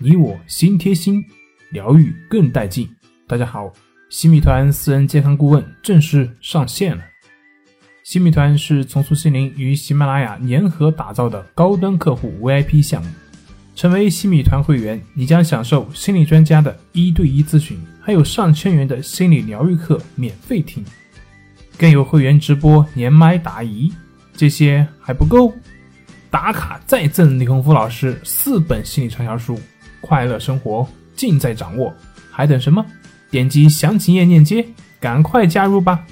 你我心贴心，疗愈更带劲。大家好，新米团私人健康顾问正式上线了。新米团是重塑心灵与喜马拉雅联合打造的高端客户 VIP 项目。成为新米团会员，你将享受心理专家的一对一咨询，还有上千元的心理疗愈课免费听，更有会员直播连麦答疑。这些还不够，打卡再赠李洪福老师四本心理畅销书。快乐生活尽在掌握，还等什么？点击详情页链接，赶快加入吧！